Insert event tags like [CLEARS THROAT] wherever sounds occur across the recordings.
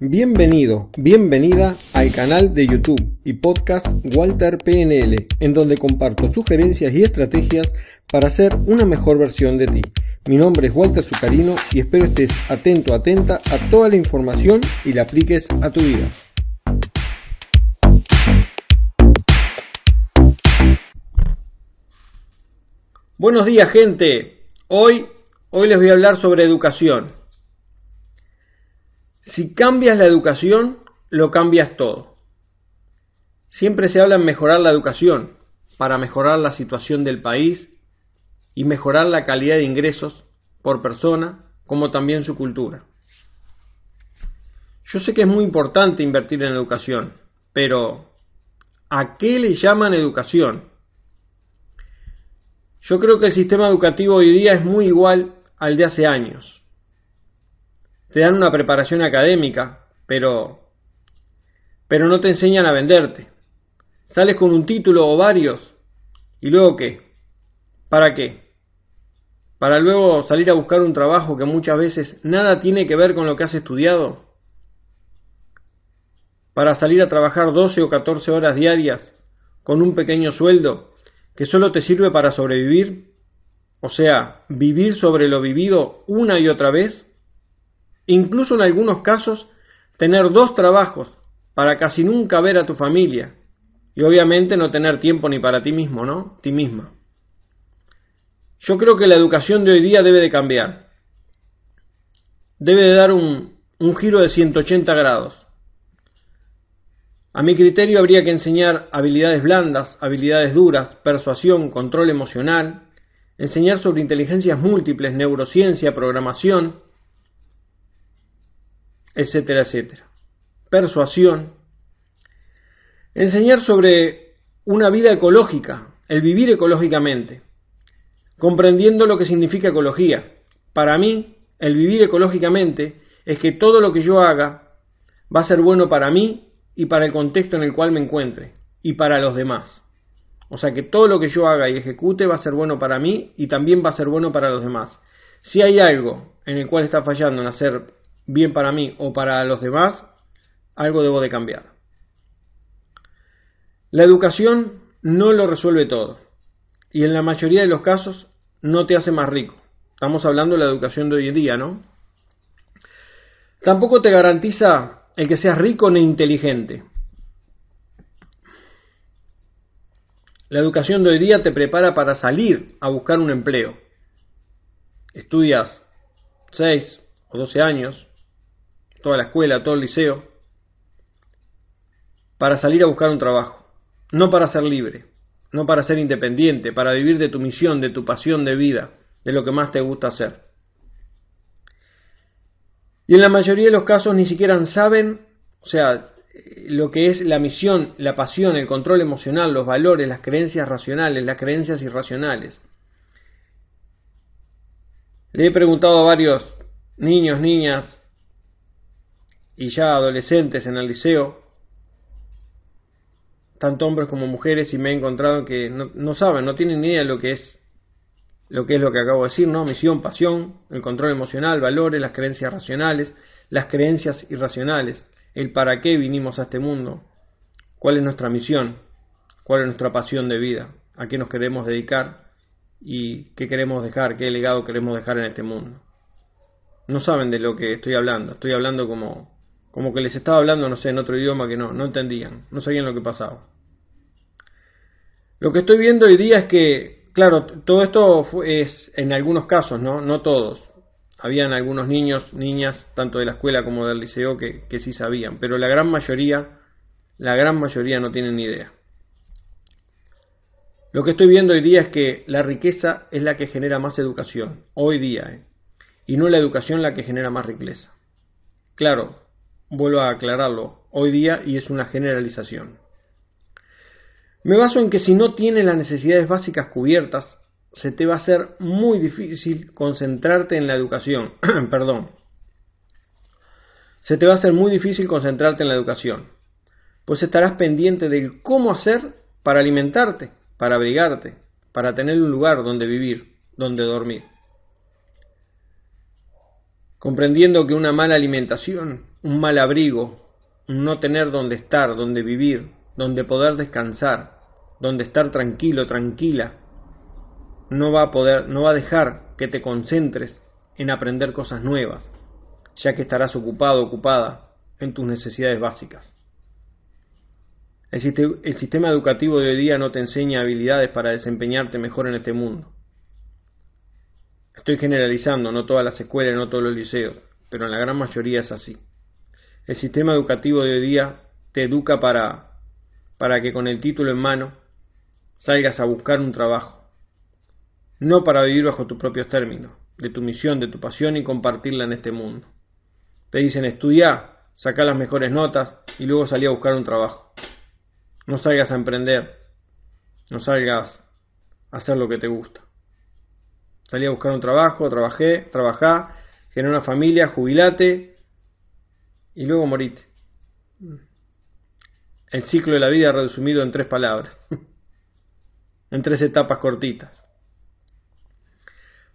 Bienvenido, bienvenida al canal de YouTube y podcast Walter PNL, en donde comparto sugerencias y estrategias para ser una mejor versión de ti. Mi nombre es Walter Zucarino y espero estés atento, atenta a toda la información y la apliques a tu vida. Buenos días gente, hoy, hoy les voy a hablar sobre educación. Si cambias la educación, lo cambias todo. Siempre se habla en mejorar la educación para mejorar la situación del país y mejorar la calidad de ingresos por persona, como también su cultura. Yo sé que es muy importante invertir en educación, pero ¿a qué le llaman educación? Yo creo que el sistema educativo hoy día es muy igual al de hace años te dan una preparación académica, pero pero no te enseñan a venderte. Sales con un título o varios y luego qué? ¿Para qué? Para luego salir a buscar un trabajo que muchas veces nada tiene que ver con lo que has estudiado. Para salir a trabajar 12 o 14 horas diarias con un pequeño sueldo que solo te sirve para sobrevivir, o sea, vivir sobre lo vivido una y otra vez incluso en algunos casos tener dos trabajos para casi nunca ver a tu familia y obviamente no tener tiempo ni para ti mismo, ¿no? Ti misma. Yo creo que la educación de hoy día debe de cambiar. Debe de dar un, un giro de 180 grados. A mi criterio habría que enseñar habilidades blandas, habilidades duras, persuasión, control emocional, enseñar sobre inteligencias múltiples, neurociencia, programación, etcétera, etcétera. Persuasión. Enseñar sobre una vida ecológica, el vivir ecológicamente, comprendiendo lo que significa ecología. Para mí, el vivir ecológicamente es que todo lo que yo haga va a ser bueno para mí y para el contexto en el cual me encuentre y para los demás. O sea que todo lo que yo haga y ejecute va a ser bueno para mí y también va a ser bueno para los demás. Si hay algo en el cual está fallando en hacer bien para mí o para los demás, algo debo de cambiar. La educación no lo resuelve todo y en la mayoría de los casos no te hace más rico. Estamos hablando de la educación de hoy en día, ¿no? Tampoco te garantiza el que seas rico ni inteligente. La educación de hoy día te prepara para salir a buscar un empleo. Estudias 6 o 12 años, toda la escuela, todo el liceo, para salir a buscar un trabajo, no para ser libre, no para ser independiente, para vivir de tu misión, de tu pasión de vida, de lo que más te gusta hacer. Y en la mayoría de los casos ni siquiera saben, o sea, lo que es la misión, la pasión, el control emocional, los valores, las creencias racionales, las creencias irracionales. Le he preguntado a varios niños, niñas, y ya adolescentes en el liceo, tanto hombres como mujeres, y me he encontrado que no, saben, no tienen ni idea de lo que es lo que es lo que acabo de decir, ¿no? Misión, pasión, el control emocional, valores, las creencias racionales, las creencias irracionales, el para qué vinimos a este mundo, cuál es nuestra misión, cuál es nuestra pasión de vida, a qué nos queremos dedicar y qué queremos dejar, qué legado queremos dejar en este mundo. No saben de lo que estoy hablando, estoy hablando como como que les estaba hablando, no sé, en otro idioma que no, no entendían, no sabían lo que pasaba. Lo que estoy viendo hoy día es que, claro, todo esto es en algunos casos, ¿no? No todos. Habían algunos niños, niñas, tanto de la escuela como del liceo, que, que sí sabían, pero la gran mayoría, la gran mayoría no tienen ni idea. Lo que estoy viendo hoy día es que la riqueza es la que genera más educación, hoy día, ¿eh? y no la educación la que genera más riqueza. Claro, Vuelvo a aclararlo hoy día y es una generalización. Me baso en que si no tienes las necesidades básicas cubiertas, se te va a hacer muy difícil concentrarte en la educación. [CLEARS THROAT] Perdón. Se te va a hacer muy difícil concentrarte en la educación, pues estarás pendiente de cómo hacer para alimentarte, para abrigarte, para tener un lugar donde vivir, donde dormir. Comprendiendo que una mala alimentación un mal abrigo, un no tener donde estar, donde vivir, donde poder descansar, donde estar tranquilo, tranquila, no va a poder, no va a dejar que te concentres en aprender cosas nuevas, ya que estarás ocupado, ocupada en tus necesidades básicas. El, sistema educativo de hoy día no te enseña habilidades para desempeñarte mejor en este mundo. Estoy generalizando, no todas las escuelas, no todos los liceos, pero en la gran mayoría es así. El sistema educativo de hoy día te educa para, para que con el título en mano salgas a buscar un trabajo, no para vivir bajo tus propios términos, de tu misión, de tu pasión y compartirla en este mundo. Te dicen estudia, saca las mejores notas y luego salí a buscar un trabajo. No salgas a emprender, no salgas a hacer lo que te gusta. Salí a buscar un trabajo, trabajé, trabajá, generé una familia, jubilate y luego morite. El ciclo de la vida resumido en tres palabras, [LAUGHS] en tres etapas cortitas.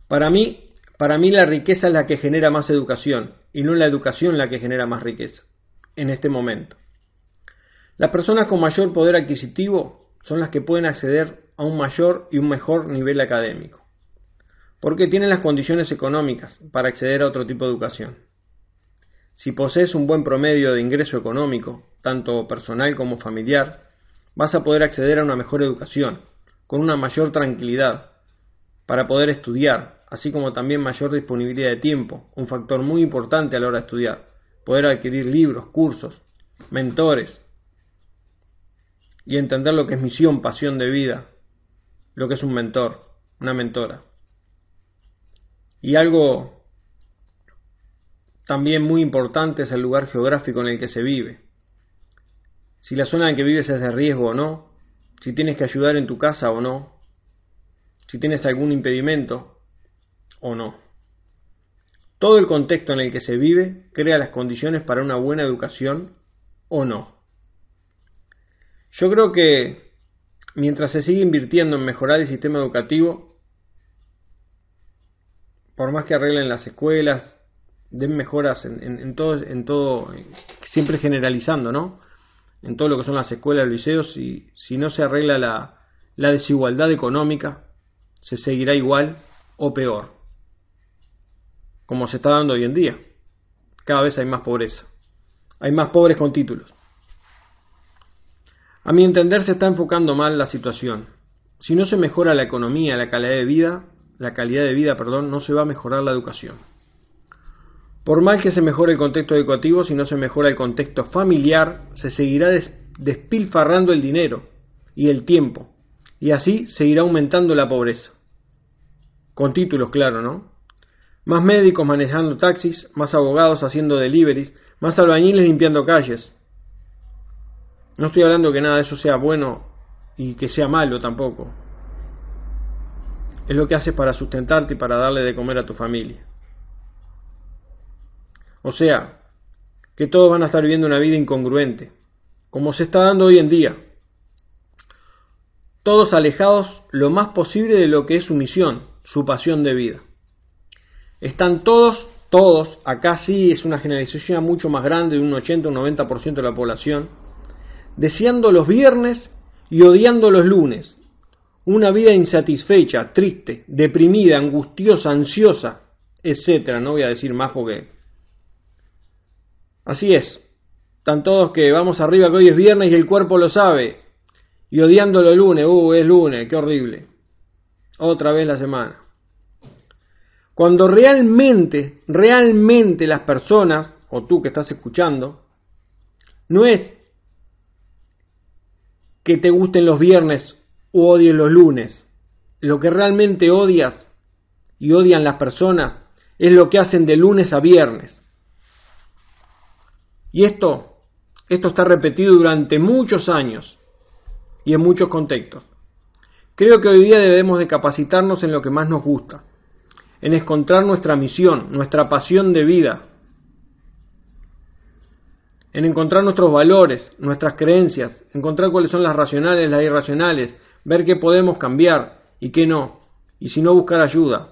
Para mí, para mí la riqueza es la que genera más educación y no la educación la que genera más riqueza en este momento. Las personas con mayor poder adquisitivo son las que pueden acceder a un mayor y un mejor nivel académico, porque tienen las condiciones económicas para acceder a otro tipo de educación. Si posees un buen promedio de ingreso económico, tanto personal como familiar, vas a poder acceder a una mejor educación, con una mayor tranquilidad, para poder estudiar, así como también mayor disponibilidad de tiempo, un factor muy importante a la hora de estudiar, poder adquirir libros, cursos, mentores, y entender lo que es misión, pasión de vida, lo que es un mentor, una mentora. Y algo también muy importante es el lugar geográfico en el que se vive. Si la zona en que vives es de riesgo o no, si tienes que ayudar en tu casa o no, si tienes algún impedimento o no. Todo el contexto en el que se vive crea las condiciones para una buena educación o no. Yo creo que mientras se sigue invirtiendo en mejorar el sistema educativo, por más que arreglen las escuelas, den mejoras en, todo, en todo, siempre generalizando, ¿no? En todo lo que son las escuelas, los liceos, y si no se arregla la, la desigualdad económica, se seguirá igual o peor, como se está dando hoy en día. Cada vez hay más pobreza. Hay más pobres con títulos. A mi entender se está enfocando mal la situación. Si no se mejora la economía, la calidad de vida, la calidad de vida, perdón, no se va a mejorar la educación. Por mal que se mejore el contexto educativo, si no se mejora el contexto familiar, se seguirá despilfarrando el dinero y el tiempo, y así seguirá aumentando la pobreza. Con títulos, claro, ¿no? Más médicos manejando taxis, más abogados haciendo deliveries, más albañiles limpiando calles, no estoy hablando que nada de eso sea bueno y que sea malo tampoco. Es lo que haces para sustentarte y para darle de comer a tu familia. O sea, que todos van a estar viviendo una vida incongruente, como se está dando hoy en día. Todos alejados lo más posible de lo que es su misión, su pasión de vida. Están todos, todos, acá sí es una generalización mucho más grande, de un 80 o un 90% de la población, deseando los viernes y odiando los lunes. Una vida insatisfecha, triste, deprimida, angustiosa, ansiosa, etcétera. No voy a decir más porque. Así es. Están todos que vamos arriba que hoy es viernes y el cuerpo lo sabe. Y odiando los lunes, uh, es lunes, qué horrible. Otra vez la semana. Cuando realmente, realmente las personas, o tú que estás escuchando, no es que te gusten los viernes o odies los lunes. Lo que realmente odias y odian las personas es lo que hacen de lunes a viernes. Y esto, esto está repetido durante muchos años y en muchos contextos. Creo que hoy día debemos de capacitarnos en lo que más nos gusta, en encontrar nuestra misión, nuestra pasión de vida, en encontrar nuestros valores, nuestras creencias, encontrar cuáles son las racionales, las irracionales, ver qué podemos cambiar y qué no, y si no buscar ayuda.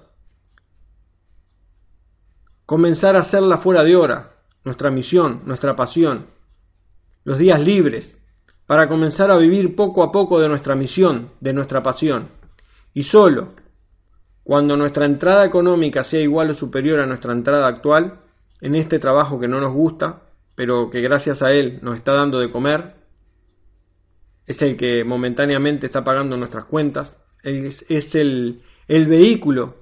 Comenzar a hacerla fuera de hora, nuestra misión, nuestra pasión, los días libres, para comenzar a vivir poco a poco de nuestra misión, de nuestra pasión. Y solo cuando nuestra entrada económica sea igual o superior a nuestra entrada actual, en este trabajo que no nos gusta, pero que gracias a él nos está dando de comer, es el que momentáneamente está pagando nuestras cuentas, es, el, el vehículo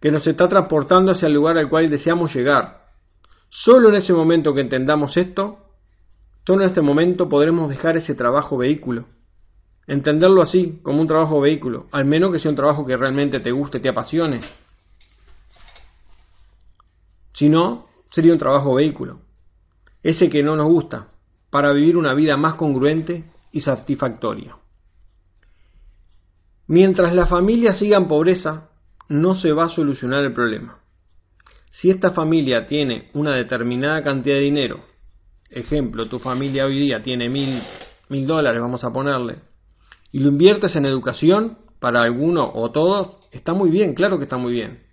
que nos está transportando hacia el lugar al cual deseamos llegar. Solo en ese momento que entendamos esto, solo en este momento podremos dejar ese trabajo vehículo. Entenderlo así, como un trabajo vehículo, al menos que sea un trabajo que realmente te guste, te apasione. Si no, sería un trabajo vehículo. Ese que no nos gusta, para vivir una vida más congruente y satisfactoria. Mientras la familia siga en pobreza, no se va a solucionar el problema. Si esta familia tiene una determinada cantidad de dinero, ejemplo, tu familia hoy día tiene mil, mil dólares, vamos a ponerle, y lo inviertes en educación para alguno o todos, está muy bien, claro que está muy bien.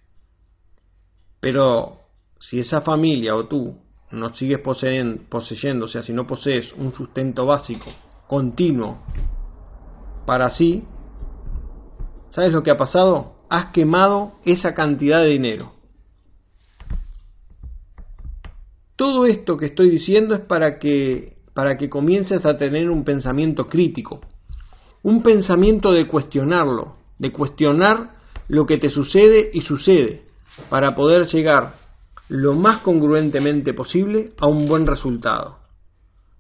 Pero si esa familia o tú no sigues poseyendo, o sea, si no posees un sustento básico, continuo, para sí, ¿sabes lo que ha pasado? has quemado esa cantidad de dinero. Todo esto que estoy diciendo es para que, para que comiences a tener un pensamiento crítico, un pensamiento de cuestionarlo, de cuestionar lo que te sucede y sucede, para poder llegar lo más congruentemente posible a un buen resultado.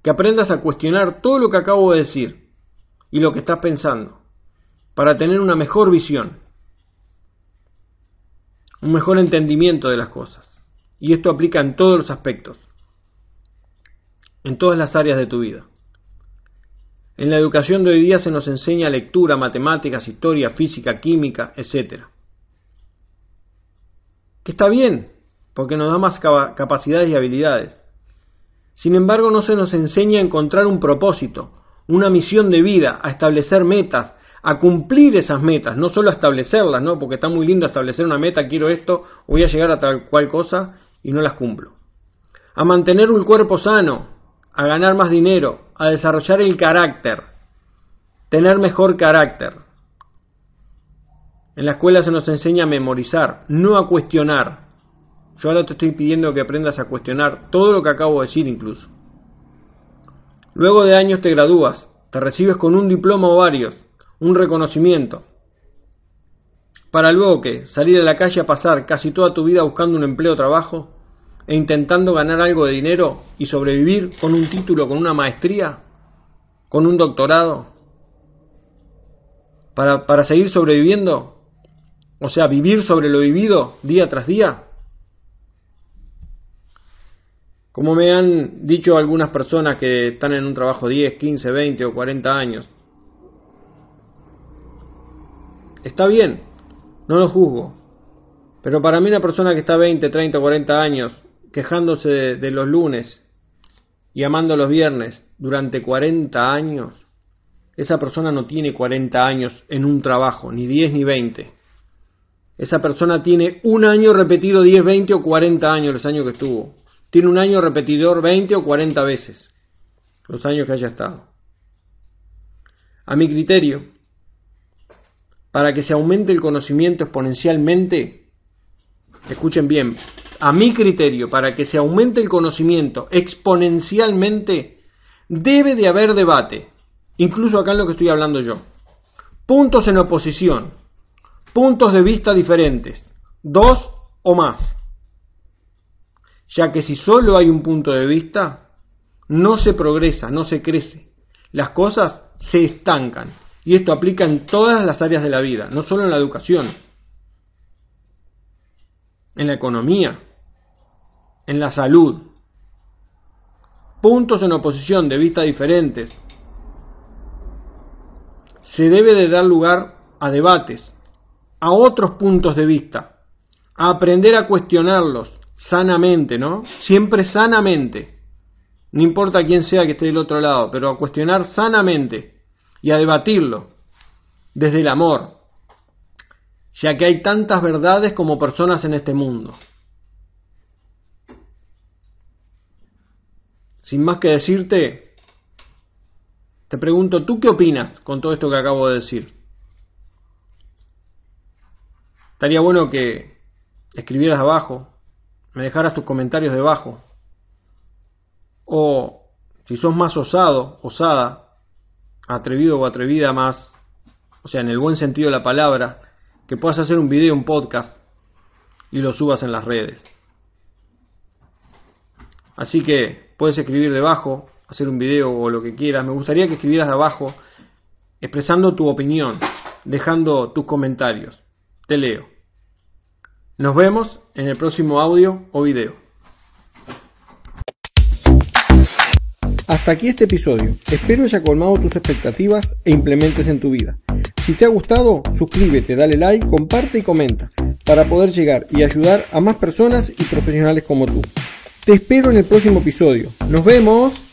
Que aprendas a cuestionar todo lo que acabo de decir y lo que estás pensando, para tener una mejor visión un mejor entendimiento de las cosas. Y esto aplica en todos los aspectos, en todas las áreas de tu vida. En la educación de hoy día se nos enseña lectura, matemáticas, historia, física, química, etc. Que está bien, porque nos da más capacidades y habilidades. Sin embargo, no se nos enseña a encontrar un propósito, una misión de vida, a establecer metas, a cumplir esas metas, no solo a establecerlas, ¿no? Porque está muy lindo establecer una meta, quiero esto, voy a llegar a tal cual cosa y no las cumplo. A mantener un cuerpo sano, a ganar más dinero, a desarrollar el carácter, tener mejor carácter. En la escuela se nos enseña a memorizar, no a cuestionar. Yo ahora te estoy pidiendo que aprendas a cuestionar todo lo que acabo de decir incluso. Luego de años te gradúas, te recibes con un diploma o varios, un reconocimiento, para luego que salir a la calle a pasar casi toda tu vida buscando un empleo o trabajo e intentando ganar algo de dinero y sobrevivir con un título, con una maestría, con un doctorado, para, para seguir sobreviviendo, o sea, vivir sobre lo vivido día tras día. Como me han dicho algunas personas que están en un trabajo 10, 15, 20 o 40 años, Está bien, no lo juzgo. Pero para mí una persona que está 20, 30, 40 años quejándose de, los lunes y amando los viernes durante 40 años, esa persona no tiene 40 años en un trabajo, ni 10 ni 20. Esa persona tiene un año repetido 10, 20 o 40 años los años que estuvo. Tiene un año repetidor 20 o 40 veces los años que haya estado. A mi criterio, para que se aumente el conocimiento exponencialmente, escuchen bien, a mi criterio, para que se aumente el conocimiento exponencialmente, debe de haber debate, incluso acá en lo que estoy hablando yo. Puntos en oposición, puntos de vista diferentes, dos o más. Ya que si solo hay un punto de vista, no se progresa, no se crece. Las cosas se estancan. Y esto aplica en todas las áreas de la vida, no solo en la educación, en la economía, en la salud. Puntos en oposición de vista diferentes. Se debe de dar lugar a debates, a otros puntos de vista, a aprender a cuestionarlos sanamente, ¿no? Siempre sanamente. No importa quién sea que esté del otro lado, pero a cuestionar sanamente y a debatirlo desde el amor, ya que hay tantas verdades como personas en este mundo. sin más que decirte, te pregunto, ¿tú qué opinas con todo esto que acabo de decir? Estaría bueno que escribieras abajo, me dejaras tus comentarios debajo. O si sos más osado, osada, atrevido o atrevida más, o sea, en el buen sentido de la palabra, que puedas hacer un video, un podcast y lo subas en las redes. Así que puedes escribir debajo, hacer un video o lo que quieras. Me gustaría que escribieras debajo expresando tu opinión, dejando tus comentarios. Te leo. Nos vemos en el próximo audio o video. Hasta aquí este episodio. Espero haya colmado tus expectativas e implementes en tu vida. Si te ha gustado, suscríbete, dale like, comparte y comenta para poder llegar y ayudar a más personas y profesionales como tú. Te espero en el próximo episodio. Nos vemos.